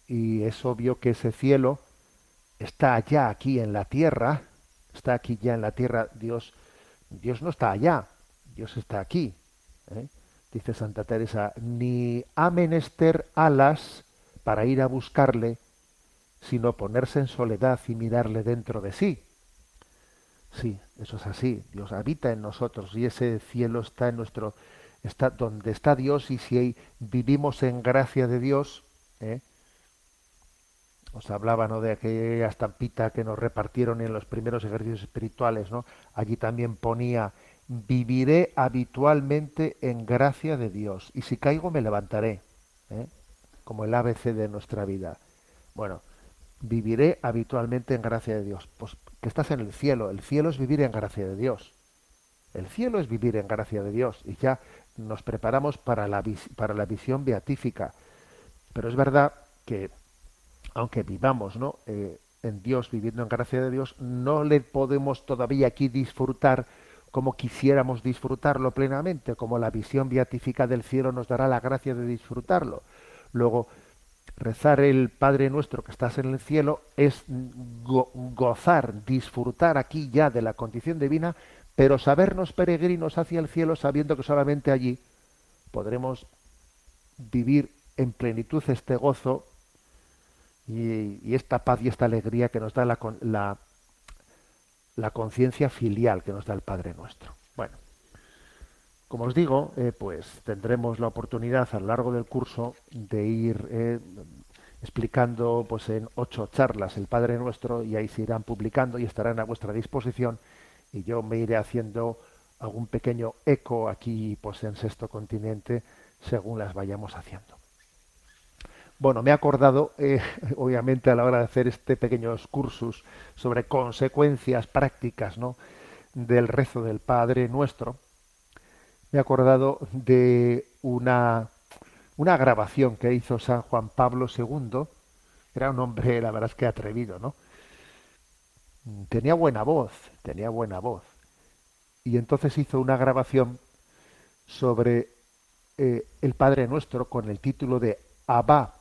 y es obvio que ese cielo está allá aquí en la tierra, está aquí ya en la tierra, Dios, Dios no está allá, Dios está aquí. ¿eh? Dice Santa Teresa, ni ha menester alas para ir a buscarle, sino ponerse en soledad y mirarle dentro de sí. Sí, eso es así. Dios habita en nosotros y ese cielo está en nuestro está donde está Dios y si vivimos en gracia de Dios, ¿eh? Os hablaba de aquella estampita que nos repartieron en los primeros ejercicios espirituales, ¿no? Allí también ponía viviré habitualmente en gracia de Dios y si caigo me levantaré, ¿eh? como el ABC de nuestra vida. Bueno, viviré habitualmente en gracia de Dios. Pues que estás en el cielo. El cielo es vivir en gracia de Dios. El cielo es vivir en gracia de Dios. Y ya nos preparamos para la, para la visión beatífica. Pero es verdad que, aunque vivamos ¿no? Eh, en Dios, viviendo en gracia de Dios, no le podemos todavía aquí disfrutar como quisiéramos disfrutarlo plenamente, como la visión beatífica del cielo nos dará la gracia de disfrutarlo. Luego, rezar el Padre nuestro que estás en el cielo es gozar, disfrutar aquí ya de la condición divina, pero sabernos peregrinos hacia el cielo sabiendo que solamente allí podremos vivir en plenitud este gozo y, esta paz y esta alegría que nos da la, la, la conciencia filial que nos da el Padre nuestro. Bueno, como os digo, eh, pues tendremos la oportunidad a lo largo del curso de ir eh, explicando pues en ocho charlas el Padre Nuestro y ahí se irán publicando y estarán a vuestra disposición y yo me iré haciendo algún pequeño eco aquí pues en Sexto Continente según las vayamos haciendo. Bueno, me he acordado, eh, obviamente, a la hora de hacer este pequeños cursos sobre consecuencias prácticas ¿no? del rezo del Padre Nuestro, me he acordado de una, una grabación que hizo San Juan Pablo II. Era un hombre, la verdad es que atrevido, ¿no? Tenía buena voz, tenía buena voz. Y entonces hizo una grabación sobre eh, el Padre Nuestro con el título de Abba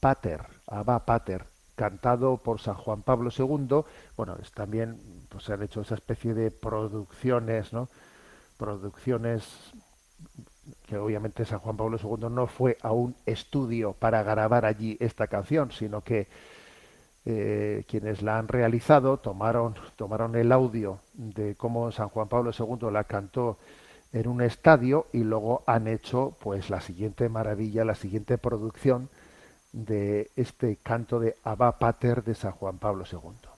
Pater, Abba Pater, cantado por San Juan Pablo II. Bueno, es también pues, se han hecho esa especie de producciones, ¿no? producciones que obviamente San Juan Pablo II no fue a un estudio para grabar allí esta canción, sino que eh, quienes la han realizado tomaron, tomaron el audio de cómo San Juan Pablo II la cantó en un estadio y luego han hecho pues la siguiente maravilla, la siguiente producción de este canto de Abba Pater de San Juan Pablo II.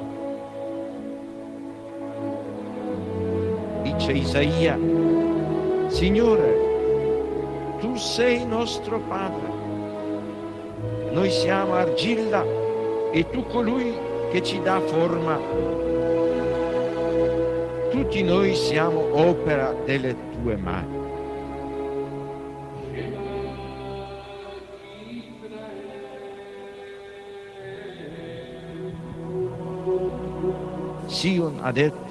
Dice Isaia, Signore, tu sei nostro Padre, noi siamo argilla e tu colui che ci dà forma. Tutti noi siamo opera delle tue mani. Sion ha detto,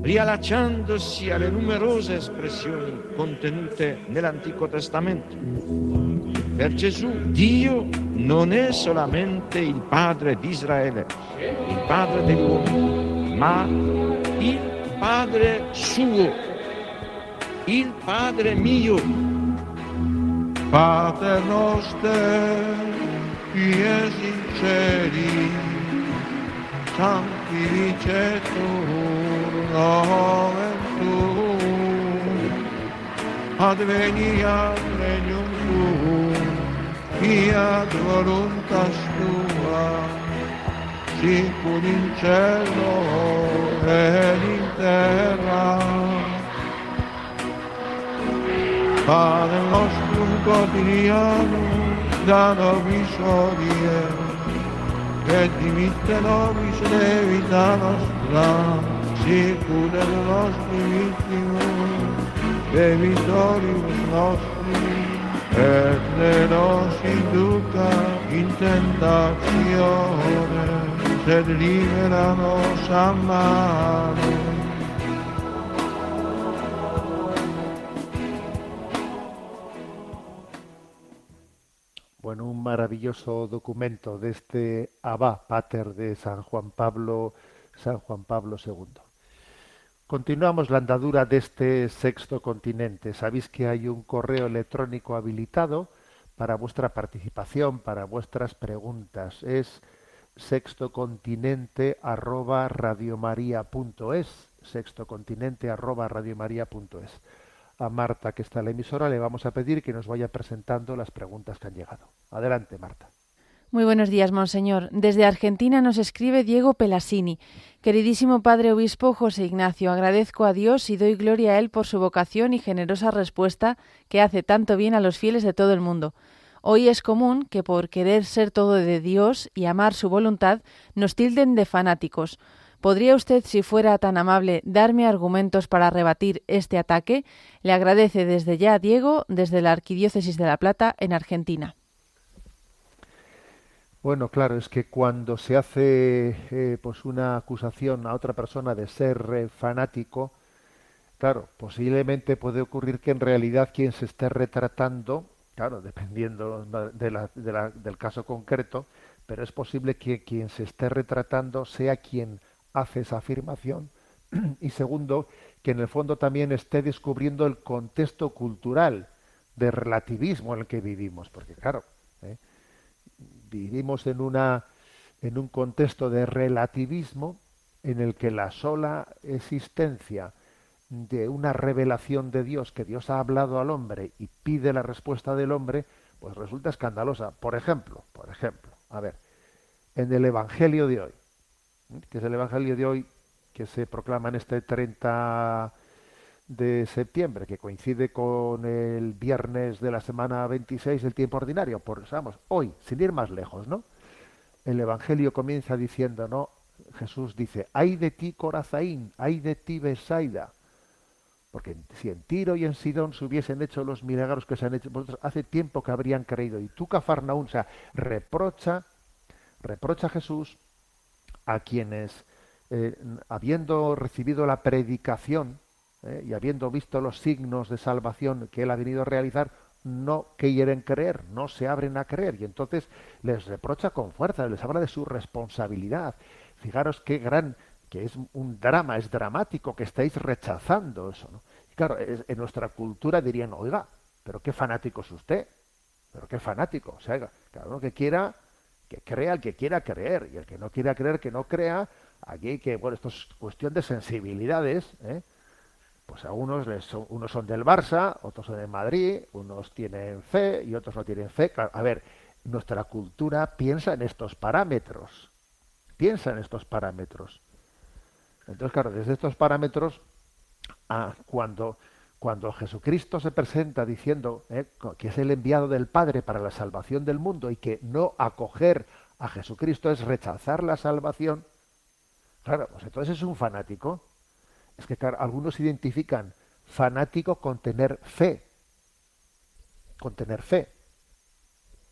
riallacciandosi alle numerose espressioni contenute nell'Antico Testamento. Per Gesù Dio non è solamente il Padre di Israele, il Padre degli uomini, ma il Padre suo, il Padre mio. Pater noster, qui es in celi, sanctificetur nomen tuum adveniat regnum tuum fiat voluntas tua sicur in cielo et in terra. Padre nostrum quotidianum da nobis odie et dimitte nobis levita nostra. Et nostri vittimus, debitoribus nostri, et ne nos induca in tentazione, sed libera nos a mano. Bueno, un maravilloso documento de este Abba Pater de San Juan Pablo, San Juan Pablo II. Continuamos la andadura de este sexto continente. Sabéis que hay un correo electrónico habilitado para vuestra participación, para vuestras preguntas. Es sextocontinente arroba radiomaria.es, sextocontinente arroba radiomaria.es. A Marta, que está en la emisora, le vamos a pedir que nos vaya presentando las preguntas que han llegado. Adelante, Marta. Muy buenos días, Monseñor. Desde Argentina nos escribe Diego Pelasini. Queridísimo Padre Obispo José Ignacio, agradezco a Dios y doy gloria a Él por su vocación y generosa respuesta que hace tanto bien a los fieles de todo el mundo. Hoy es común que por querer ser todo de Dios y amar su voluntad nos tilden de fanáticos. ¿Podría usted, si fuera tan amable, darme argumentos para rebatir este ataque? Le agradece desde ya Diego, desde la Arquidiócesis de La Plata, en Argentina. Bueno, claro, es que cuando se hace eh, pues una acusación a otra persona de ser eh, fanático, claro, posiblemente puede ocurrir que en realidad quien se esté retratando, claro, dependiendo de la- de la- del caso concreto, pero es posible que quien se esté retratando sea quien hace esa afirmación y segundo, que en el fondo también esté descubriendo el contexto cultural de relativismo en el que vivimos, porque claro, ¿eh? Vivimos en una en un contexto de relativismo en el que la sola existencia de una revelación de Dios, que Dios ha hablado al hombre y pide la respuesta del hombre, pues resulta escandalosa. Por ejemplo, por ejemplo, a ver, en el Evangelio de hoy, que es el Evangelio de hoy que se proclama en este 30 de septiembre, que coincide con el viernes de la semana 26 del tiempo ordinario, por vamos, hoy, sin ir más lejos, ¿no? El Evangelio comienza diciendo, ¿no? Jesús dice, ay de ti Corazaín, ay de ti Besaida, porque si en Tiro y en Sidón se hubiesen hecho los milagros que se han hecho, vosotros hace tiempo que habrían creído. Y tú, Cafarnaún, o sea, reprocha, reprocha a Jesús a quienes, eh, habiendo recibido la predicación eh, y habiendo visto los signos de salvación que él ha venido a realizar, no quieren creer, no se abren a creer. Y entonces les reprocha con fuerza, les habla de su responsabilidad. Fijaros qué gran, que es un drama, es dramático que estáis rechazando eso. ¿no? Claro, en nuestra cultura dirían, oiga, pero qué fanático es usted, pero qué fanático. O sea, cada uno que quiera, que crea el que quiera creer, y el que no quiera creer, que no crea. Aquí que, bueno, esto es cuestión de sensibilidades, ¿eh? Pues a unos les son, unos son del Barça, otros son de Madrid, unos tienen fe y otros no tienen fe. A ver, nuestra cultura piensa en estos parámetros, piensa en estos parámetros. Entonces, claro, desde estos parámetros, ah, cuando, cuando Jesucristo se presenta diciendo eh, que es el enviado del Padre para la salvación del mundo y que no acoger a Jesucristo es rechazar la salvación, claro, pues entonces es un fanático es que claro, algunos identifican fanático con tener fe. Con tener fe.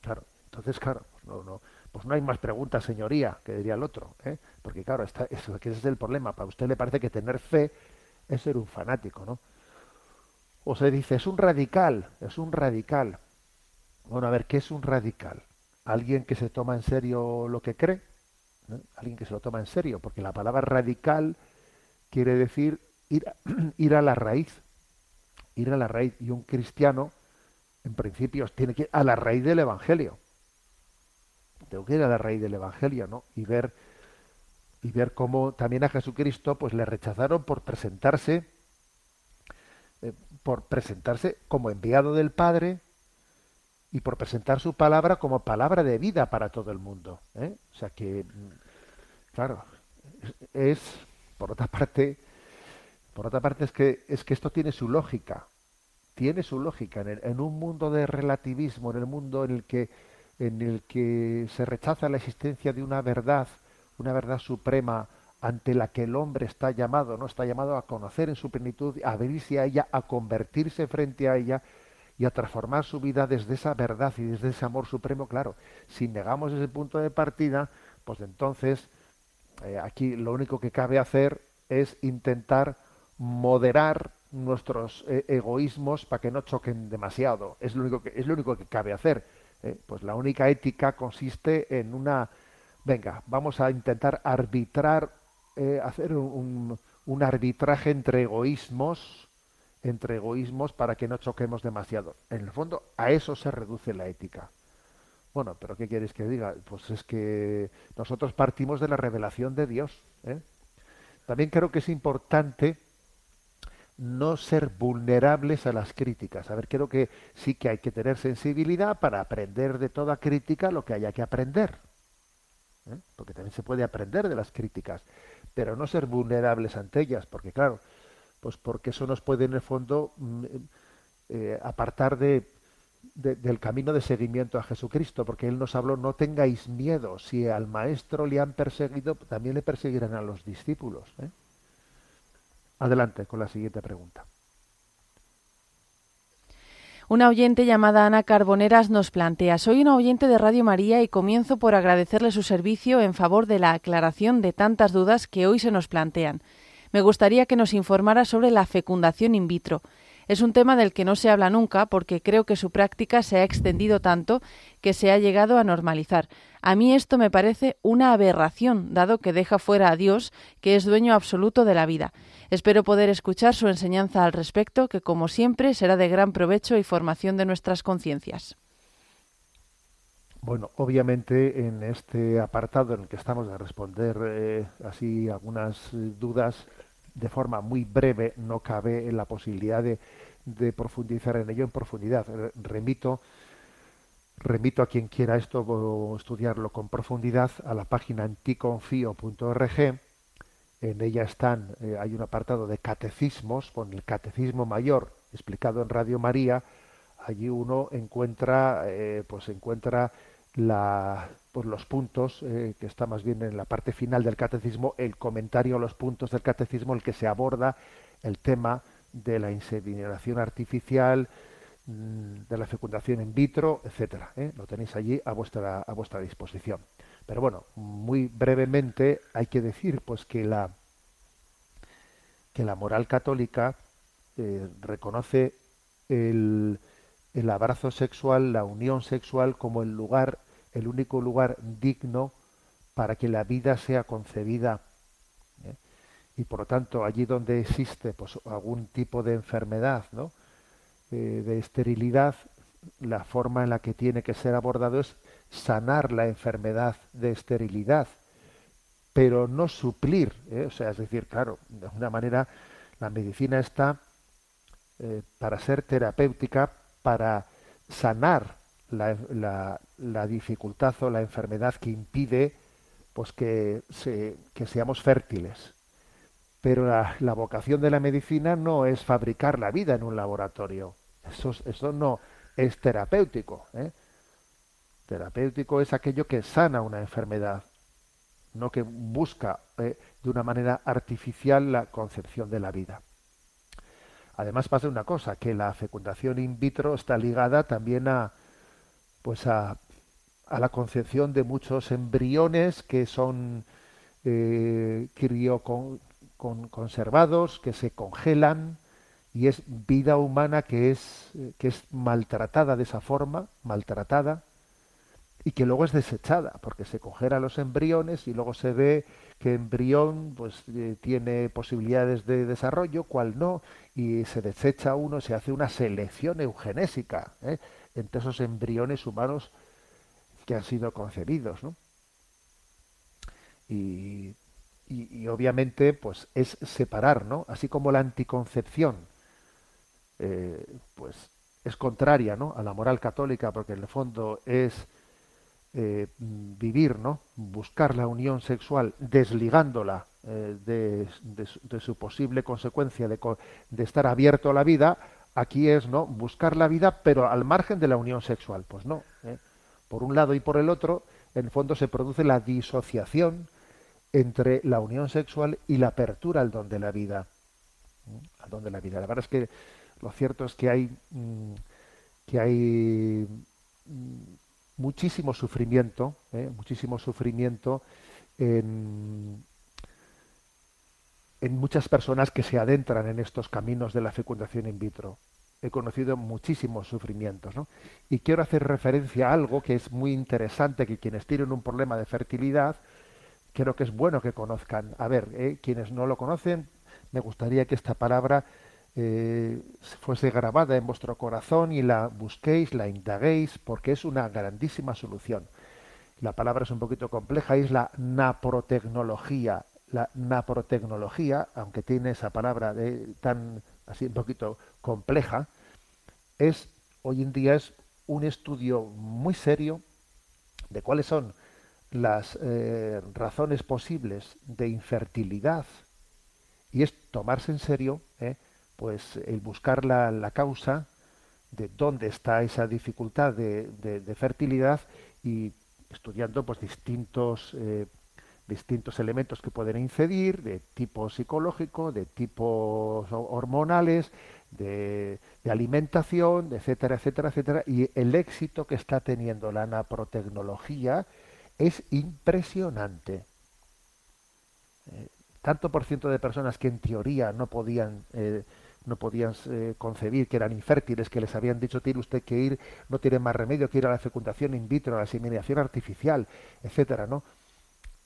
Claro, entonces, claro, pues no, no, pues no hay más preguntas, señoría, que diría el otro. ¿eh? Porque claro, está, ese es el problema. Para usted le parece que tener fe es ser un fanático, ¿no? O se dice, es un radical, es un radical. Bueno, a ver, ¿qué es un radical? ¿Alguien que se toma en serio lo que cree? Alguien que se lo toma en serio, porque la palabra radical quiere decir ir, ir a la raíz, ir a la raíz. Y un cristiano, en principio, tiene que ir a la raíz del Evangelio. Tengo que ir a la raíz del Evangelio, ¿no? Y ver, y ver cómo también a Jesucristo pues le rechazaron por presentarse, eh, por presentarse como enviado del Padre y por presentar su palabra como palabra de vida para todo el mundo. ¿eh? O sea que, mm, claro, es por otra parte, por otra parte es que es que esto tiene su lógica, tiene su lógica en, en un mundo de relativismo, en el mundo en el que en el que se rechaza la existencia de una verdad, una verdad suprema ante la que el hombre está llamado, no está llamado a conocer en su plenitud, a abrirse a ella, a convertirse frente a ella y a transformar su vida desde esa verdad y desde ese amor supremo, claro. Si negamos ese punto de partida, pues entonces eh, aquí lo único que cabe hacer es intentar moderar nuestros eh, egoísmos para que no choquen demasiado. Es lo único que, es lo único que cabe hacer. ¿eh? Pues la única ética consiste en una, venga, vamos a intentar arbitrar, hacer un, un, arbitraje entre egoísmos, entre egoísmos para que no choquemos demasiado. En el fondo, a eso se reduce la ética. Bueno, pero ¿qué quieres que diga? Pues es que nosotros partimos de la revelación de Dios. ¿eh? También creo que es importante no ser vulnerables a las críticas. A ver, creo que sí que hay que tener sensibilidad para aprender de toda crítica lo que haya que aprender. ¿eh? Porque también se puede aprender de las críticas, pero no ser vulnerables ante ellas, porque claro, pues porque eso nos puede en el fondo mm, eh, apartar de del camino de seguimiento a Jesucristo, porque Él nos habló, no tengáis miedo, si al Maestro le han perseguido, también le perseguirán a los discípulos. ¿eh? Adelante con la siguiente pregunta. Una oyente llamada Ana Carboneras nos plantea, soy una oyente de Radio María y comienzo por agradecerle su servicio en favor de la aclaración de tantas dudas que hoy se nos plantean. Me gustaría que nos informara sobre la fecundación in vitro. Es un tema del que no se habla nunca porque creo que su práctica se ha extendido tanto que se ha llegado a normalizar. A mí esto me parece una aberración, dado que deja fuera a Dios, que es dueño absoluto de la vida. Espero poder escuchar su enseñanza al respecto, que como siempre será de gran provecho y formación de nuestras conciencias. Bueno, obviamente en este apartado en el que estamos de responder eh, así algunas dudas de forma muy breve, no cabe la posibilidad de, de profundizar en ello en profundidad. Eh, Remito, remito a quien quiera esto estudiarlo con profundidad a la página anticonfío.org. En ella están, eh, hay un apartado de catecismos, con el catecismo mayor explicado en Radio María. Allí uno encuentra, eh, pues encuentra la, los puntos, eh, que está más bien en la parte final del catecismo, el comentario a los puntos del catecismo, el que se aborda el tema de la inseminación artificial, mm, de la fecundación in vitro, etcétera. ¿eh? Lo tenéis allí a vuestra, a vuestra disposición. Pero bueno, muy brevemente hay que decir pues que la que la moral católica eh, reconoce el, el abrazo sexual, la unión sexual como el lugar, el único lugar digno para que la vida sea concebida. ¿eh? Y por lo tanto, allí donde existe pues, algún tipo de enfermedad, ¿no? Eh, de esterilidad, la forma en la que tiene que ser abordado es sanar la enfermedad de esterilidad, pero no suplir. ¿eh? O sea, es decir, claro, de alguna manera la medicina está para ser terapéutica, para sanar la, la- dificultad o la enfermedad que impide pues que, se- que seamos fértiles. Pero la, vocación de la medicina no es fabricar la vida en un laboratorio. Eso, es- eso no es terapéutico. ¿eh? Terapéutico es aquello que sana una enfermedad, no que busca eh, de una manera artificial la concepción de la vida. Además pasa una cosa, que la fecundación in vitro está ligada también a pues a, a la concepción de muchos embriones que son eh, con- con- conservados, que se congelan, y es vida humana que es, que es maltratada de esa forma, maltratada, y que luego es desechada, porque se congelan los embriones y luego se ve que embrión pues eh, tiene posibilidades de desarrollo, cuál no, y se desecha uno, se hace una selección eugenésica ¿eh? entre esos embriones humanos que han sido concebidos, ¿no? Y, y- y obviamente pues es separar, ¿no? Así como la anticoncepción eh, pues es contraria, ¿no? A la moral católica, porque en el fondo es eh, vivir, ¿no? Buscar la unión sexual desligándola eh, de, su, posible consecuencia de, de estar abierto a la vida, aquí es, ¿no? Buscar la vida, pero al margen de la unión sexual. Pues no. ¿eh? Por un lado y por el otro, en el fondo se produce la disociación entre la unión sexual y la apertura al don de la vida. Al don de la vida. La verdad es que lo cierto es que hay mm, que hay mm, muchísimo sufrimiento, ¿eh? muchísimo sufrimiento en, muchas personas que se adentran en estos caminos de la fecundación in vitro. He conocido muchísimos sufrimientos, ¿no? Y quiero hacer referencia a algo que es muy interesante, que quienes tienen un problema de fertilidad, creo que es bueno que conozcan. A ver, ¿eh? quienes no lo conocen, me gustaría que esta palabra eh, fuese grabada en vuestro corazón y la busquéis, la indaguéis, porque es una grandísima solución. La palabra es un poquito compleja, es la naprotecnología. La naprotecnología, aunque tiene esa palabra de, tan así un poquito compleja, es hoy en día es un estudio muy serio de cuáles son las eh, razones posibles de infertilidad y es tomarse en serio eh, pues el buscar la, la causa de dónde está esa dificultad de, de- fertilidad y estudiando pues distintos eh, distintos elementos que pueden incidir de tipo psicológico de tipos ho- hormonales de, de alimentación etcétera etcétera etcétera. Y el éxito que está teniendo la naprotecnología es impresionante. Eh, tanto por ciento de personas que en teoría no podían eh, no podían eh, concebir que eran infértiles, que les habían dicho tiene usted que ir, no tiene más remedio que ir a la fecundación in vitro, a la inseminación artificial, etcétera, ¿no?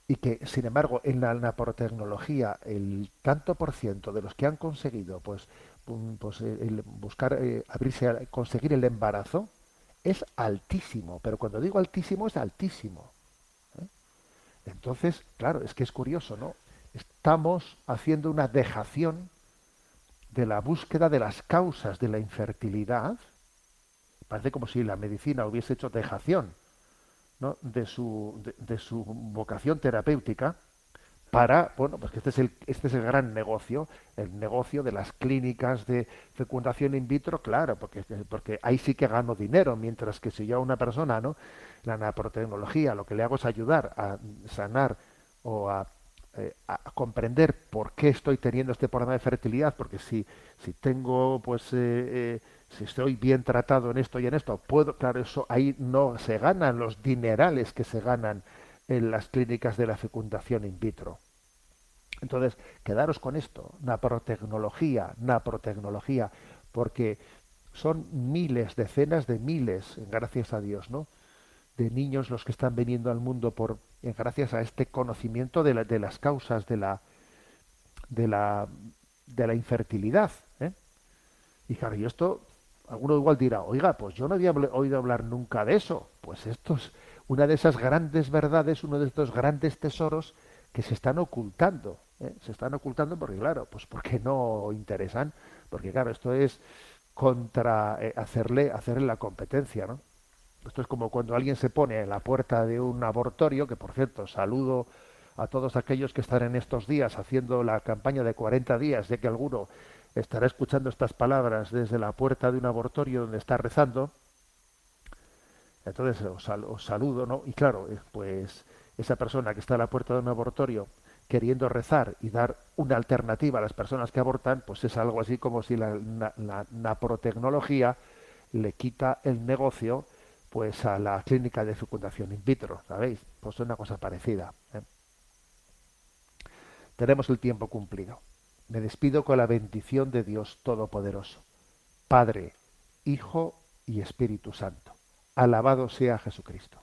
Y que, sin embargo, en la naprotecnología, el tanto por ciento de los que han conseguido, pues, pues el buscar eh, abrirse, a- conseguir el embarazo, es altísimo. Pero cuando digo altísimo, es altísimo. ¿eh? Entonces, claro, es que es curioso, ¿no? Es- estamos haciendo una dejación de la búsqueda de las causas de la infertilidad. Parece como si la medicina hubiese hecho dejación ¿no? de, su, de, su vocación terapéutica para, bueno, pues que este es el, este es el gran negocio, el negocio de las clínicas de fecundación in vitro, claro, porque, porque ahí sí que gano dinero, mientras que si yo a una persona, ¿no? La naprotecnología, lo que le hago es ayudar a sanar o a, eh, a comprender por qué estoy teniendo este problema de fertilidad, porque si, si tengo, pues, eh, eh, si estoy bien tratado en esto y en esto, puedo, claro, eso ahí no se ganan los dinerales que se ganan en las clínicas de la fecundación in vitro. Entonces, quedaros con esto, naprotecnología, naprotecnología, porque son miles, decenas de miles, gracias a Dios, ¿no? De niños los que están viniendo al mundo por gracias a este conocimiento de, la, de las causas de la de la de la infertilidad. ¿eh? Y claro, y esto, alguno igual dirá, oiga, pues yo no había oído hablar nunca de eso. Pues esto es una de esas grandes verdades, uno de estos grandes tesoros que se están ocultando. ¿eh? Se están ocultando porque, claro, pues porque no interesan. Porque, claro, esto es contra eh, hacerle, hacerle la competencia, ¿no? Esto es como cuando alguien se pone en la puerta de un abortorio, que por cierto, saludo a todos aquellos que están en estos días haciendo la campaña de 40 días, de que alguno estará escuchando estas palabras desde la puerta de un abortorio donde está rezando. Entonces os, os saludo, ¿no? Y claro, pues esa persona que está a la puerta de un abortorio queriendo rezar y dar una alternativa a las personas que abortan, pues es algo así como si la, la, la naprotecnología le quita el negocio pues a la clínica de fecundación in vitro, ¿sabéis? Pues es una cosa parecida. ¿eh? Tenemos el tiempo cumplido. Me despido con la bendición de Dios Todopoderoso, Padre, Hijo y Espíritu Santo. Alabado sea Jesucristo.